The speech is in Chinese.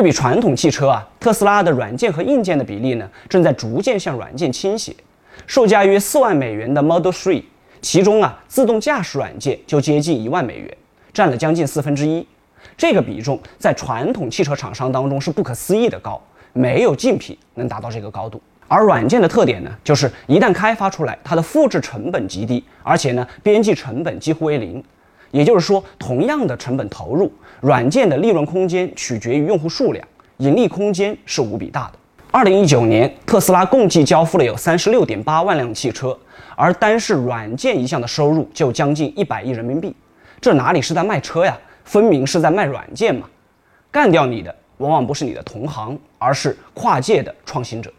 对比传统汽车啊，特斯拉的软件和硬件的比例呢，正在逐渐向软件倾斜。售价约四万美元的 Model 3，其中啊，自动驾驶软件就接近一万美元，占了将近四分之一。这个比重在传统汽车厂商当中是不可思议的高，没有竞品能达到这个高度。而软件的特点呢，就是一旦开发出来，它的复制成本极低，而且呢，边际成本几乎为零。也就是说，同样的成本投入，软件的利润空间取决于用户数量，盈利空间是无比大的。二零一九年，特斯拉共计交付了有三十六点八万辆汽车，而单是软件一项的收入就将近一百亿人民币。这哪里是在卖车呀？分明是在卖软件嘛！干掉你的往往不是你的同行，而是跨界的创新者。